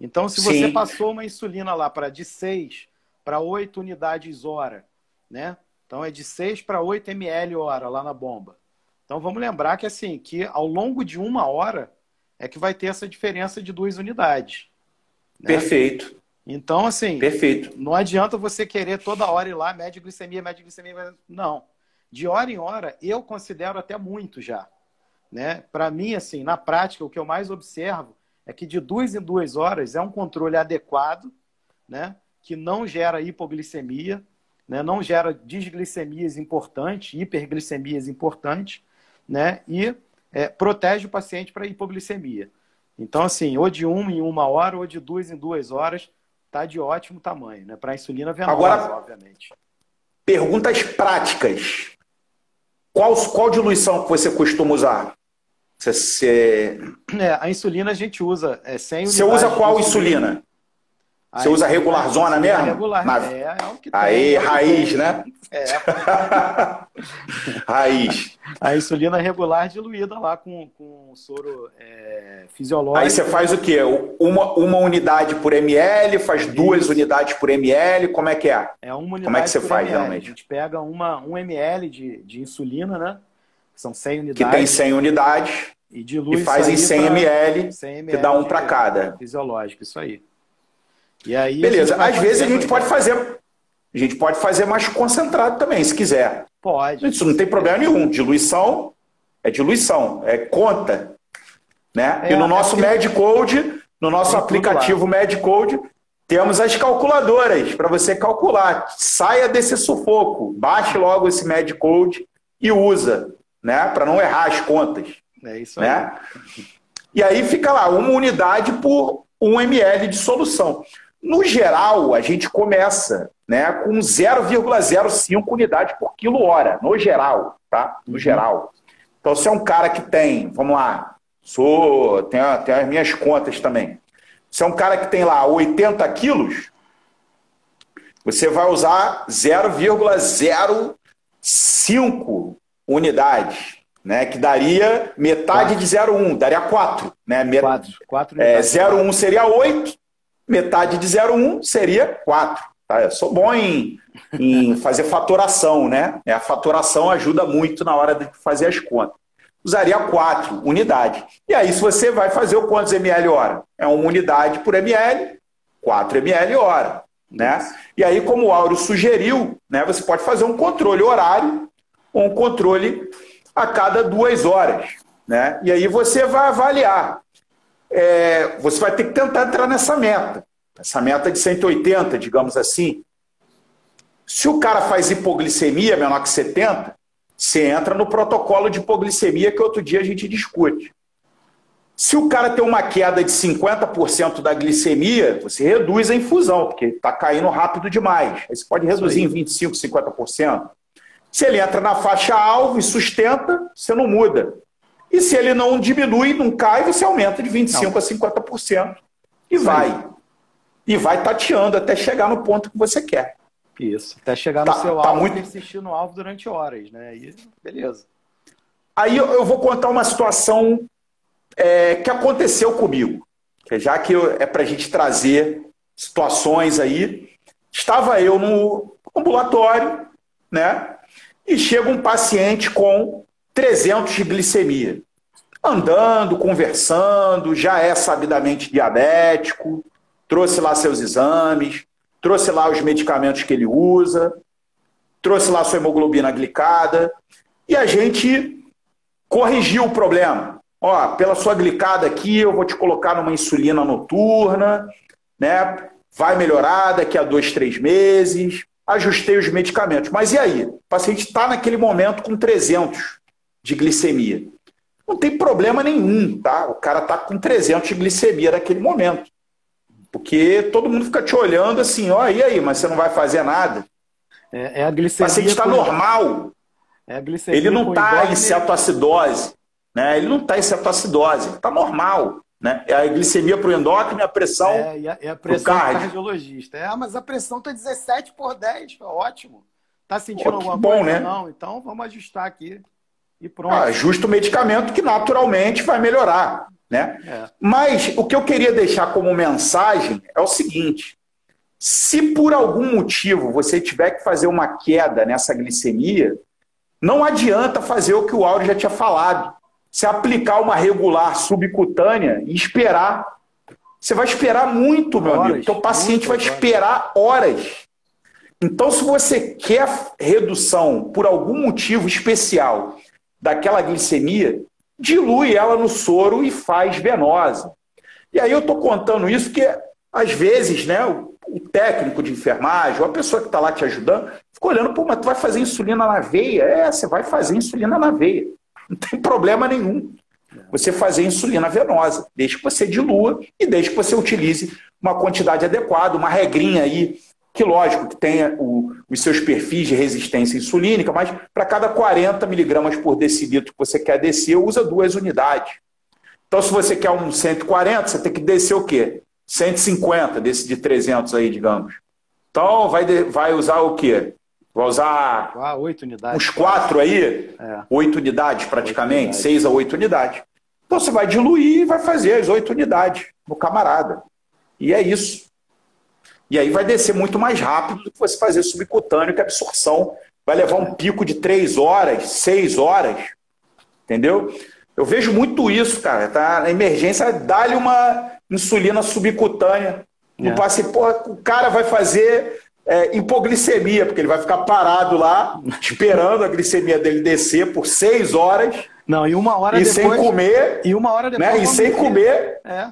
Speaker 2: Então, se você Sim. passou uma insulina lá para de 6 para 8 unidades hora, né? Então é de 6 para 8 ml hora lá na bomba. Então vamos lembrar que assim, que ao longo de uma hora é que vai ter essa diferença de duas unidades.
Speaker 3: Né? Perfeito.
Speaker 2: Então, assim,
Speaker 3: Perfeito.
Speaker 2: não adianta você querer toda hora ir lá, média glicemia, média glicemia. Não. De hora em hora, eu considero até muito já. Né? Para mim, assim, na prática, o que eu mais observo é que de duas em duas horas é um controle adequado, né? que não gera hipoglicemia, né? não gera desglicemias importantes, hiperglicemias importantes, né? E é, protege o paciente para hipoglicemia. Então, assim, ou de uma em uma hora, ou de duas em duas horas, tá de ótimo tamanho, né? Para insulina venosa, Agora, obviamente.
Speaker 3: Perguntas práticas. Qual, qual diluição que você costuma usar? Você, você...
Speaker 2: É, a insulina a gente usa é, sem
Speaker 3: Você usa qual insulina? Você usa regular zona é mesmo?
Speaker 2: Regular, Na... é, é o que tem.
Speaker 3: Aí, é raiz, né? É. *laughs* raiz.
Speaker 2: A insulina regular diluída lá com, com soro é, fisiológico.
Speaker 3: Aí você faz o quê? Uma, uma unidade por ml, faz Isso. duas unidades por ml, como é que é?
Speaker 2: É uma unidade
Speaker 3: Como é que você faz,
Speaker 2: ml.
Speaker 3: realmente?
Speaker 2: A gente pega uma, um ml de, de insulina, né? São 100 unidades.
Speaker 3: Que tem 100 unidades.
Speaker 2: E dilui
Speaker 3: e faz em 100 ml, 100 ml, que dá um para cada.
Speaker 2: Fisiológico, isso aí.
Speaker 3: E aí, Beleza, às vezes a gente pode fazer. A gente pode fazer mais concentrado também, se quiser.
Speaker 2: Pode.
Speaker 3: Isso não tem problema nenhum. Diluição é diluição, é conta. Né? É, e no nosso é MedCode, no nosso aplicativo MedCode, temos as calculadoras para você calcular. Saia desse sufoco, baixe logo esse MedCode e usa, né? Para não errar as contas.
Speaker 2: É isso aí. Né?
Speaker 3: E aí fica lá, uma unidade por um ml de solução. No geral, a gente começa né, com 0,05 unidade por quilo hora, no geral, tá? No uhum. geral. Então, se é um cara que tem, vamos lá, sou, tem, tem as minhas contas também. Se é um cara que tem lá 80 quilos, você vai usar 0,05 unidades, né? Que daria metade quatro. de 0,1, daria 4. Né? Met... 4, 4 é, 0,1 seria 8, metade de 0,1 seria 4. Tá? Eu sou bom em, em fazer fatoração, né? A fatoração ajuda muito na hora de fazer as contas. Usaria 4 unidades. E aí, se você vai fazer o quantos ml hora? É uma unidade por ml, 4 ml hora. Né? E aí, como o Áureo sugeriu, né, você pode fazer um controle horário ou um controle a cada duas horas. Né? E aí você vai avaliar. É, você vai ter que tentar entrar nessa meta. Essa meta de 180, digamos assim. Se o cara faz hipoglicemia menor que 70, você entra no protocolo de hipoglicemia que outro dia a gente discute. Se o cara tem uma queda de 50% da glicemia, você reduz a infusão, porque está caindo rápido demais. Aí você pode reduzir em 25%, 50%. Se ele entra na faixa alvo e sustenta, você não muda. E se ele não diminui, não cai, você aumenta de 25% não. a 50%. E Sim. vai. E vai tateando até chegar no ponto que você quer.
Speaker 2: Isso, até chegar no tá, seu tá alvo muito... e persistir no alvo durante horas, né? E beleza.
Speaker 3: Aí eu vou contar uma situação é, que aconteceu comigo, já que é para a gente trazer situações aí. Estava eu no ambulatório, né? E chega um paciente com 300 de glicemia. Andando, conversando, já é sabidamente diabético, trouxe lá seus exames, trouxe lá os medicamentos que ele usa, trouxe lá sua hemoglobina glicada, e a gente corrigiu o problema. Ó, pela sua glicada aqui, eu vou te colocar numa insulina noturna, né? Vai melhorar daqui a dois, três meses. Ajustei os medicamentos. Mas e aí? O paciente está naquele momento com 300 de glicemia. Não tem problema nenhum, tá? O cara está com 300 de glicemia naquele momento. Porque todo mundo fica te olhando assim, ó, e aí, mas você não vai fazer nada.
Speaker 2: É, é a glicemia. O
Speaker 3: paciente está normal.
Speaker 2: É a glicemia
Speaker 3: ele não está em cetoacidose. Né? Ele não está em cetoacidose, ele está normal. Né? É a glicemia para o endócrino e a pressão
Speaker 2: é, e a, e a pressão do cardiologista. É, mas a pressão está 17 por 10, ótimo. Está sentindo Pô, alguma bom, coisa? Né? Não, então vamos ajustar aqui e pronto. Ah,
Speaker 3: ajusta o medicamento que naturalmente vai melhorar. Né? É. Mas o que eu queria deixar como mensagem é o seguinte: se por algum motivo você tiver que fazer uma queda nessa glicemia, não adianta fazer o que o Áureo já tinha falado. Se aplicar uma regular subcutânea e esperar. Você vai esperar muito, meu horas, amigo. Então o paciente vai esperar horas. Então, se você quer redução por algum motivo especial daquela glicemia, dilui ela no soro e faz venosa. E aí eu estou contando isso porque, às vezes, né, o, o técnico de enfermagem, ou a pessoa que está lá te ajudando, fica olhando, pô, mas tu vai fazer insulina na veia? É, você vai fazer insulina na veia. Não tem *laughs* problema nenhum. Você fazer insulina venosa, desde que você dilua e desde que você utilize uma quantidade adequada, uma regrinha aí que lógico que tenha o, os seus perfis de resistência insulínica, mas para cada 40 miligramas por decilitro que você quer descer, usa duas unidades. Então, se você quer um 140, você tem que descer o quê? 150 desse de 300 aí, digamos. Então, vai, vai usar o quê? Vai usar
Speaker 2: ah, 8 unidades.
Speaker 3: uns 4 aí? É. 8 unidades praticamente, 6 a 8 unidades. Então, você vai diluir e vai fazer as 8 unidades no camarada. E é isso. E aí vai descer muito mais rápido do que você fazer subcutâneo, que a absorção vai levar um pico de três horas, seis horas. Entendeu? Eu vejo muito isso, cara. Tá? Na emergência, dá-lhe uma insulina subcutânea no é. paciente. Porra, o cara vai fazer é, hipoglicemia, porque ele vai ficar parado lá, *laughs* esperando a glicemia dele descer por seis horas.
Speaker 2: Não, e uma hora
Speaker 3: e
Speaker 2: depois.
Speaker 3: sem comer.
Speaker 2: E uma hora depois.
Speaker 3: Né? E sem
Speaker 2: medir,
Speaker 3: comer.
Speaker 2: É.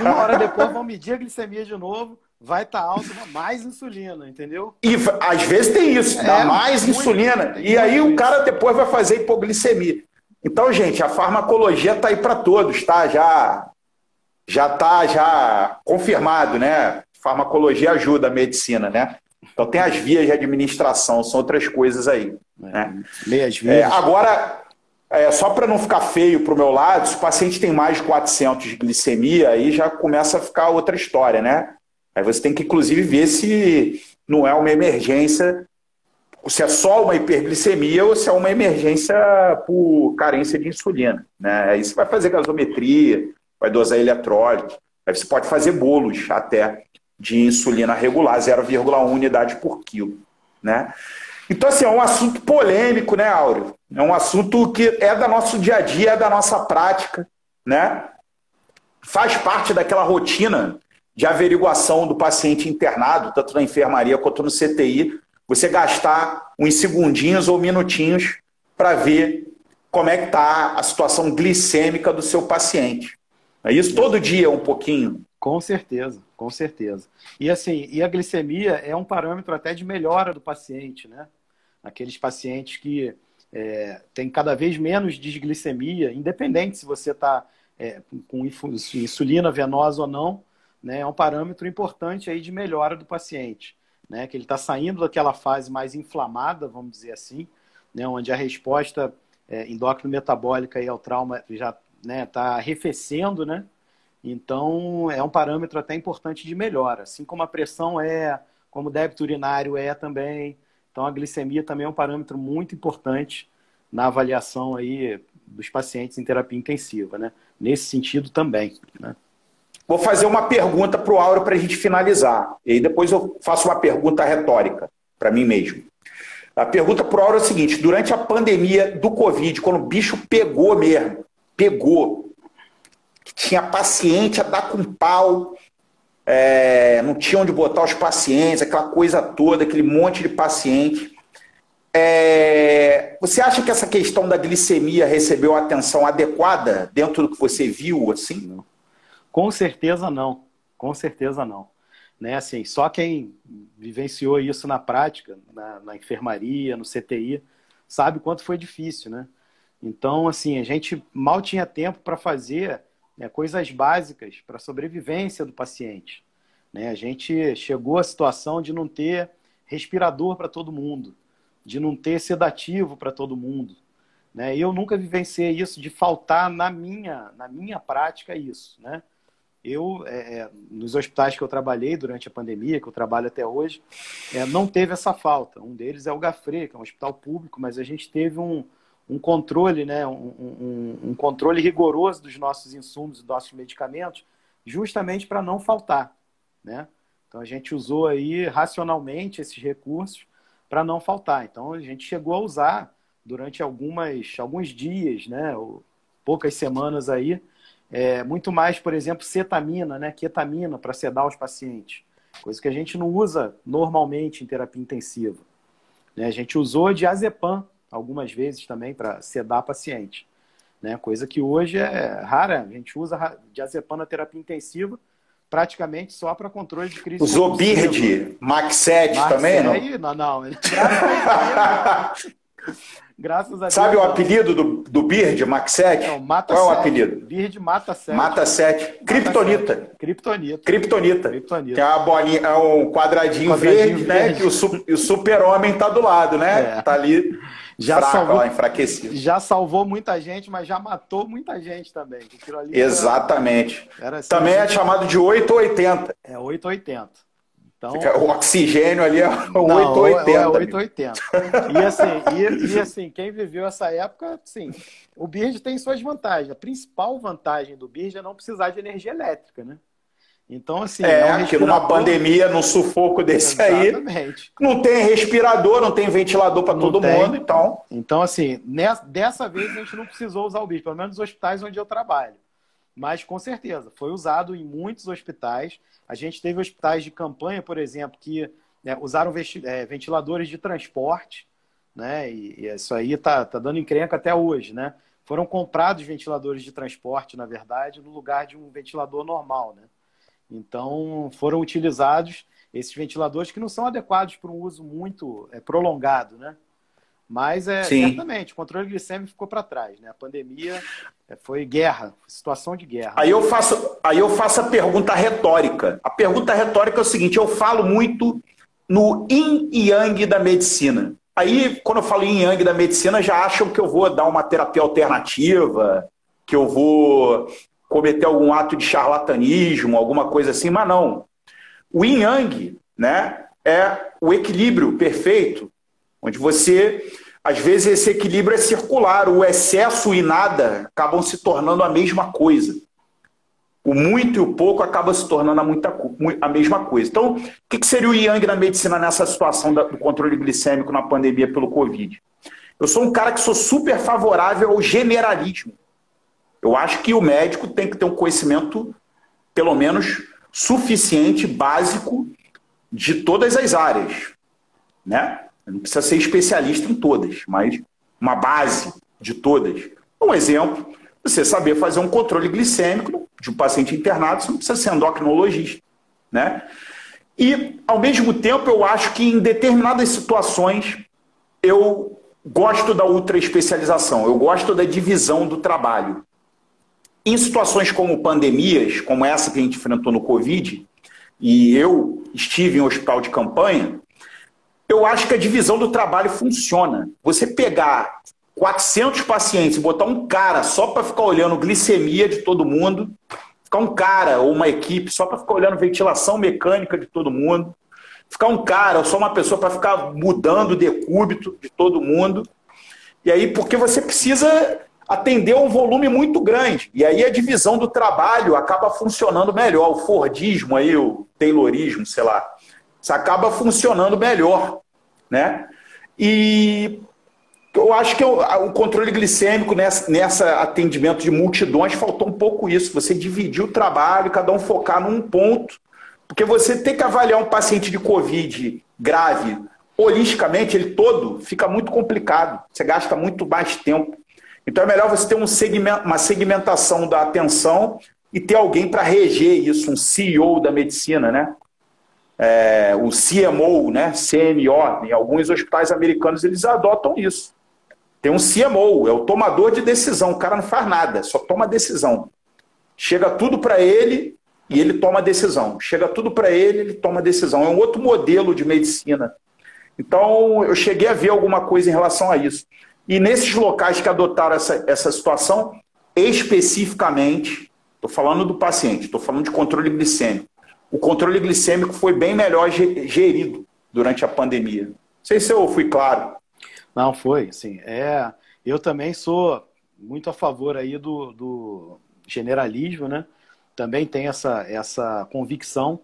Speaker 2: Uma hora depois vão medir a glicemia de novo, vai estar tá alta, mais insulina, entendeu?
Speaker 3: E às vezes tem isso, é, dá mais insulina. E aí o cara depois vai fazer hipoglicemia. Então, gente, a farmacologia está aí para todos, tá? Já já está já confirmado, né? Farmacologia ajuda a medicina, né? Então tem as vias de administração, são outras coisas aí. É, né?
Speaker 2: Meias vias. É,
Speaker 3: agora, é, só para não ficar feio para o meu lado, se o paciente tem mais de 400 de glicemia, aí já começa a ficar outra história, né? Aí você tem que, inclusive, ver se não é uma emergência, se é só uma hiperglicemia ou se é uma emergência por carência de insulina. Né? Aí você vai fazer gasometria, vai dosar eletrólito, aí você pode fazer bolos até de insulina regular, 0,1 unidade por quilo. Né? Então, assim, é um assunto polêmico, né, Áureo? É um assunto que é da nosso dia a dia, é da nossa prática, né? Faz parte daquela rotina de averiguação do paciente internado, tanto na enfermaria quanto no CTI, você gastar uns segundinhos ou minutinhos para ver como é que está a situação glicêmica do seu paciente. É isso todo dia um pouquinho.
Speaker 2: Com certeza, com certeza. E assim, e a glicemia é um parâmetro até de melhora do paciente, né? Aqueles pacientes que é, têm cada vez menos desglicemia, independente se você está é, com insulina venosa ou não, né, é um parâmetro importante aí de melhora do paciente, né, que ele está saindo daquela fase mais inflamada, vamos dizer assim, né, onde a resposta é, endócrino-metabólica ao trauma já está né, arrefecendo, né? Então, é um parâmetro até importante de melhora, assim como a pressão é, como o débito urinário é também. Então, a glicemia também é um parâmetro muito importante na avaliação aí dos pacientes em terapia intensiva, né? Nesse sentido também, né?
Speaker 3: Vou fazer uma pergunta para o Auro para a gente finalizar. E depois eu faço uma pergunta retórica para mim mesmo. A pergunta para o Auro é a seguinte: durante a pandemia do Covid, quando o bicho pegou mesmo, pegou, tinha paciente a dar com pau, é, não tinha onde botar os pacientes, aquela coisa toda, aquele monte de paciente. É, você acha que essa questão da glicemia recebeu atenção adequada dentro do que você viu, assim?
Speaker 2: Com certeza não. Com certeza não. Né? Assim, só quem vivenciou isso na prática, na, na enfermaria, no CTI, sabe quanto foi difícil, né? Então, assim, a gente mal tinha tempo para fazer né, coisas básicas para a sobrevivência do paciente. Né? A gente chegou à situação de não ter respirador para todo mundo, de não ter sedativo para todo mundo. Né? Eu nunca vivenciei isso de faltar na minha, na minha prática isso. Né? Eu, é, é, nos hospitais que eu trabalhei durante a pandemia, que eu trabalho até hoje, é, não teve essa falta. Um deles é o Gafre, que é um hospital público, mas a gente teve um, um controle, né, um, um, um, controle rigoroso dos nossos insumos, dos nossos medicamentos, justamente para não faltar, né? Então a gente usou aí racionalmente esses recursos para não faltar. Então a gente chegou a usar durante algumas alguns dias, né, poucas semanas aí, é, muito mais, por exemplo, cetamina, né, ketamina para sedar os pacientes, coisa que a gente não usa normalmente em terapia intensiva. Né? A gente usou diazepam algumas vezes também para sedar paciente, né? coisa que hoje é rara. A gente usa diazepam na terapia intensiva praticamente só para controle de crise.
Speaker 3: Usou BIRD, Max 7 Max também,
Speaker 2: não? Não, não. *laughs* Graças a Deus.
Speaker 3: Sabe o apelido do, do Bird, Max 7? Não,
Speaker 2: mata
Speaker 3: Qual
Speaker 2: é
Speaker 3: o apelido?
Speaker 2: Bird mata 7.
Speaker 3: Mata 7. Kryptonita.
Speaker 2: Kryptonita.
Speaker 3: Kryptonita. Kryptonita. Que é uma bolinha, é um quadradinho, quadradinho verde, verde, né? Que o, o super-homem tá do lado, né? É. Tá ali já fraco, salvou, ó, enfraquecido.
Speaker 2: Já salvou muita gente, mas já matou muita gente também.
Speaker 3: Exatamente. Era, era assim, também é chamado de 880.
Speaker 2: É 880.
Speaker 3: Então, o oxigênio ali *laughs* é 880.
Speaker 2: É 880. e, assim, e, e, assim, quem viveu essa época, sim, o Bird tem suas vantagens. A principal vantagem do Bird é não precisar de energia elétrica, né? Então, assim.
Speaker 3: É, é um que numa pandemia, num sufoco desse Exatamente. aí. Não tem respirador, não tem ventilador para todo tem. mundo, então.
Speaker 2: Então, assim, nessa, dessa vez a gente não precisou usar o Bird, pelo menos nos hospitais onde eu trabalho. Mas com certeza, foi usado em muitos hospitais. A gente teve hospitais de campanha, por exemplo, que né, usaram é, ventiladores de transporte, né? E, e isso aí está tá dando encrenca até hoje, né? Foram comprados ventiladores de transporte, na verdade, no lugar de um ventilador normal, né? Então, foram utilizados esses ventiladores que não são adequados para um uso muito é, prolongado, né? Mas, é, certamente, o controle glicêmico ficou para trás, né? A pandemia é, foi guerra, situação de guerra.
Speaker 3: Aí eu, faço, aí eu faço a pergunta retórica. A pergunta retórica é o seguinte, eu falo muito no yin e yang da medicina. Aí, quando eu falo yin yang da medicina, já acham que eu vou dar uma terapia alternativa, que eu vou cometer algum ato de charlatanismo, alguma coisa assim, mas não. O yin yang né, é o equilíbrio perfeito, onde você, às vezes, esse equilíbrio é circular, o excesso e nada acabam se tornando a mesma coisa. O muito e o pouco acaba se tornando a, muita, a mesma coisa. Então, o que seria o yang na medicina nessa situação do controle glicêmico na pandemia pelo Covid? Eu sou um cara que sou super favorável ao generalismo. Eu acho que o médico tem que ter um conhecimento, pelo menos, suficiente, básico, de todas as áreas. Né? Não precisa ser especialista em todas, mas uma base de todas. Um exemplo, você saber fazer um controle glicêmico de um paciente internado, você não precisa ser endocrinologista. Né? E, ao mesmo tempo, eu acho que em determinadas situações eu gosto da ultra especialização, eu gosto da divisão do trabalho. Em situações como pandemias, como essa que a gente enfrentou no Covid, e eu estive em um hospital de campanha, eu acho que a divisão do trabalho funciona. Você pegar 400 pacientes e botar um cara só para ficar olhando glicemia de todo mundo, ficar um cara ou uma equipe só para ficar olhando ventilação mecânica de todo mundo, ficar um cara ou só uma pessoa para ficar mudando o decúbito de todo mundo. E aí, porque você precisa atender um volume muito grande. E aí a divisão do trabalho acaba funcionando melhor. O Fordismo aí, o Taylorismo, sei lá, isso acaba funcionando melhor, né? E eu acho que o controle glicêmico nessa, nessa atendimento de multidões faltou um pouco isso. Você dividir o trabalho, cada um focar num ponto. Porque você tem que avaliar um paciente de Covid grave, holisticamente, ele todo, fica muito complicado. Você gasta muito mais tempo. Então é melhor você ter um segmento, uma segmentação da atenção e ter alguém para reger isso, um CEO da medicina, né? É, o CMO, né? CMO, em alguns hospitais americanos eles adotam isso. Tem um CMO, é o tomador de decisão, o cara não faz nada, só toma decisão. Chega tudo para ele e ele toma decisão. Chega tudo para ele, ele toma decisão. É um outro modelo de medicina. Então, eu cheguei a ver alguma coisa em relação a isso. E nesses locais que adotaram essa, essa situação, especificamente, estou falando do paciente, estou falando de controle glicêmico. O controle glicêmico foi bem melhor gerido durante a pandemia. Não sei se eu fui claro.
Speaker 2: Não, foi, sim. É, eu também sou muito a favor aí do, do generalismo, né? Também tenho essa, essa convicção.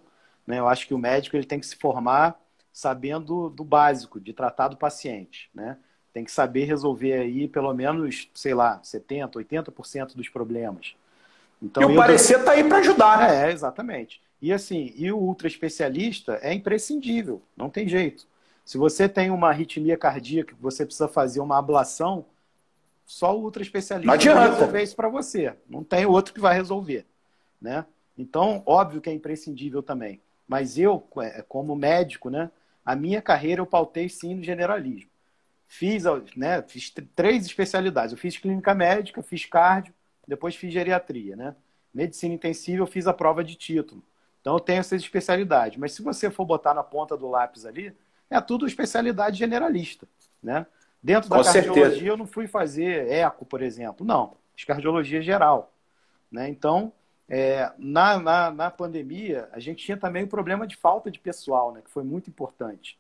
Speaker 2: Né? Eu acho que o médico ele tem que se formar sabendo do básico, de tratar do paciente, né? tem que saber resolver aí pelo menos, sei lá, 70%, 80% dos problemas.
Speaker 3: Então, e o parecer está aí para ajudar,
Speaker 2: né? É, exatamente. E assim, e o ultra especialista é imprescindível, não tem jeito. Se você tem uma arritmia cardíaca, você precisa fazer uma ablação, só o ultra especialista vai resolver isso para você. Não tem outro que vai resolver, né? Então, óbvio que é imprescindível também. Mas eu, é, como médico, né, a minha carreira eu pautei sim no generalismo. Fiz, né, fiz três especialidades. Eu fiz clínica médica, fiz cardio, depois fiz geriatria, né? Medicina intensiva, eu fiz a prova de título. Então eu tenho essas especialidades. Mas se você for botar na ponta do lápis ali, é tudo especialidade generalista, né? Dentro da Com cardiologia certeza. eu não fui fazer eco, por exemplo. Não, fiz cardiologia geral. Né? Então, é, na, na, na pandemia, a gente tinha também o problema de falta de pessoal, né? que foi muito importante.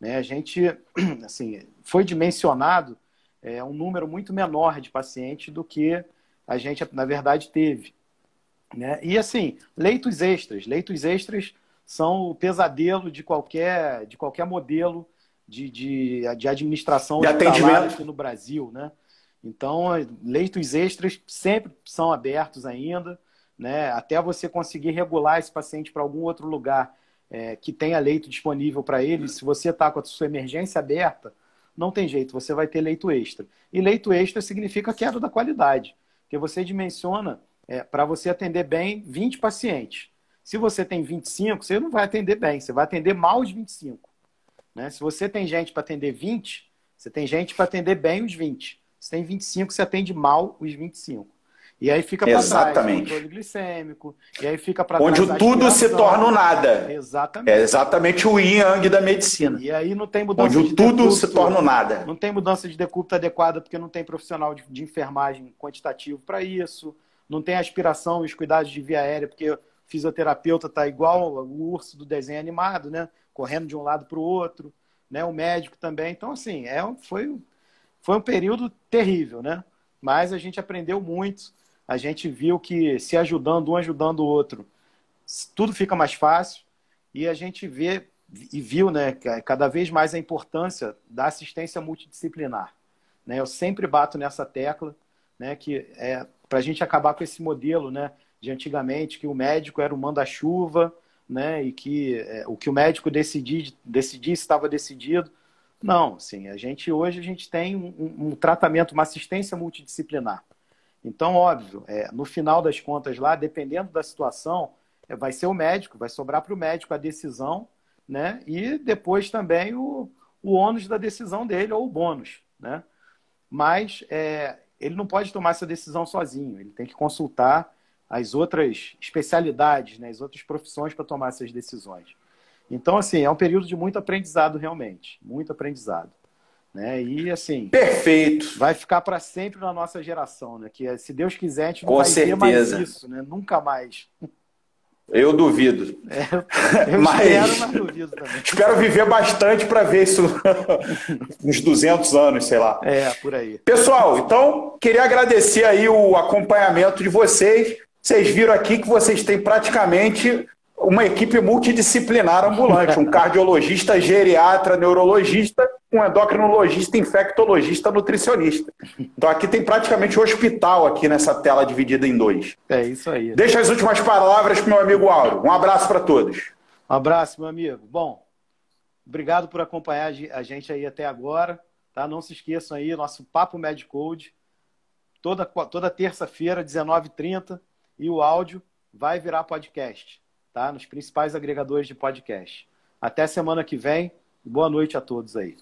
Speaker 2: Né? A gente, *clears throat* assim, foi dimensionado é, um número muito menor de pacientes do que a gente, na verdade, teve. Né? E, assim, leitos extras. Leitos extras são o pesadelo de qualquer, de qualquer modelo de, de, de administração
Speaker 3: de atendimento
Speaker 2: no Brasil, né? Então, leitos extras sempre são abertos ainda. né, até você conseguir regular esse paciente para algum outro lugar é, que tenha leito disponível para ele, se você está com a sua emergência aberta, não tem jeito, você vai ter leito extra. E leito extra significa queda da qualidade, porque você dimensiona é, para você atender bem 20 pacientes. Se você tem 25, você não vai atender bem, você vai atender mal os 25. Né? Se você tem gente para atender 20, você tem gente para atender bem os 20. Se tem 25, você atende mal os 25. E aí fica para trás o controle glicêmico, e aí fica para
Speaker 3: Onde o tudo se torna o nada.
Speaker 2: Exatamente.
Speaker 3: É exatamente o yin yang da medicina.
Speaker 2: E aí não tem mudança
Speaker 3: Onde
Speaker 2: de
Speaker 3: tudo
Speaker 2: decúbito,
Speaker 3: se torna o nada.
Speaker 2: Não tem mudança de decúbito adequada porque não tem profissional de, de enfermagem quantitativo para isso, não tem aspiração e os cuidados de via aérea, porque o fisioterapeuta está igual o urso do desenho animado, né? Correndo de um lado para o outro, né? O médico também. Então, assim, é, foi, foi um período terrível, né? Mas a gente aprendeu muito a gente viu que se ajudando, um ajudando o outro, tudo fica mais fácil e a gente vê e viu né, cada vez mais a importância da assistência multidisciplinar. Né? Eu sempre bato nessa tecla né, que é para a gente acabar com esse modelo né, de antigamente, que o médico era o manda-chuva né, e que é, o que o médico decidir, decidisse estava decidido. Não, sim, a gente hoje a gente tem um, um tratamento, uma assistência multidisciplinar. Então, óbvio, é, no final das contas lá, dependendo da situação, é, vai ser o médico, vai sobrar para o médico a decisão, né? E depois também o, o ônus da decisão dele ou o bônus, né? Mas é, ele não pode tomar essa decisão sozinho, ele tem que consultar as outras especialidades, né, as outras profissões para tomar essas decisões. Então, assim, é um período de muito aprendizado realmente, muito aprendizado. Né? E assim.
Speaker 3: Perfeito.
Speaker 2: Vai ficar para sempre na nossa geração, né? Que se Deus quiser, a gente não
Speaker 3: Com
Speaker 2: vai
Speaker 3: certeza.
Speaker 2: ter mais isso, né? Nunca mais.
Speaker 3: Eu duvido. *laughs*
Speaker 2: É, eu
Speaker 3: Mas-
Speaker 2: espero, mas duvido também.
Speaker 3: Espero viver bastante para ver isso *laughs* uns 200 anos, sei lá.
Speaker 2: É, por aí.
Speaker 3: Pessoal, então queria agradecer aí o acompanhamento de vocês. Vocês viram aqui que vocês têm praticamente uma equipe multidisciplinar ambulante, um cardiologista, geriatra, neurologista, um endocrinologista, infectologista, nutricionista. Então aqui tem praticamente um hospital aqui nessa tela dividida em dois.
Speaker 2: É isso aí.
Speaker 3: Deixa as últimas palavras para meu amigo Auro. Um abraço para todos.
Speaker 2: Um abraço, meu amigo. Bom, obrigado por acompanhar a gente aí até agora. Tá? Não se esqueçam aí, nosso Papo Medicode, toda, toda terça-feira, 19h30, e o áudio vai virar podcast, tá? Nos principais agregadores de podcast. Até semana que vem. Boa noite a todos aí.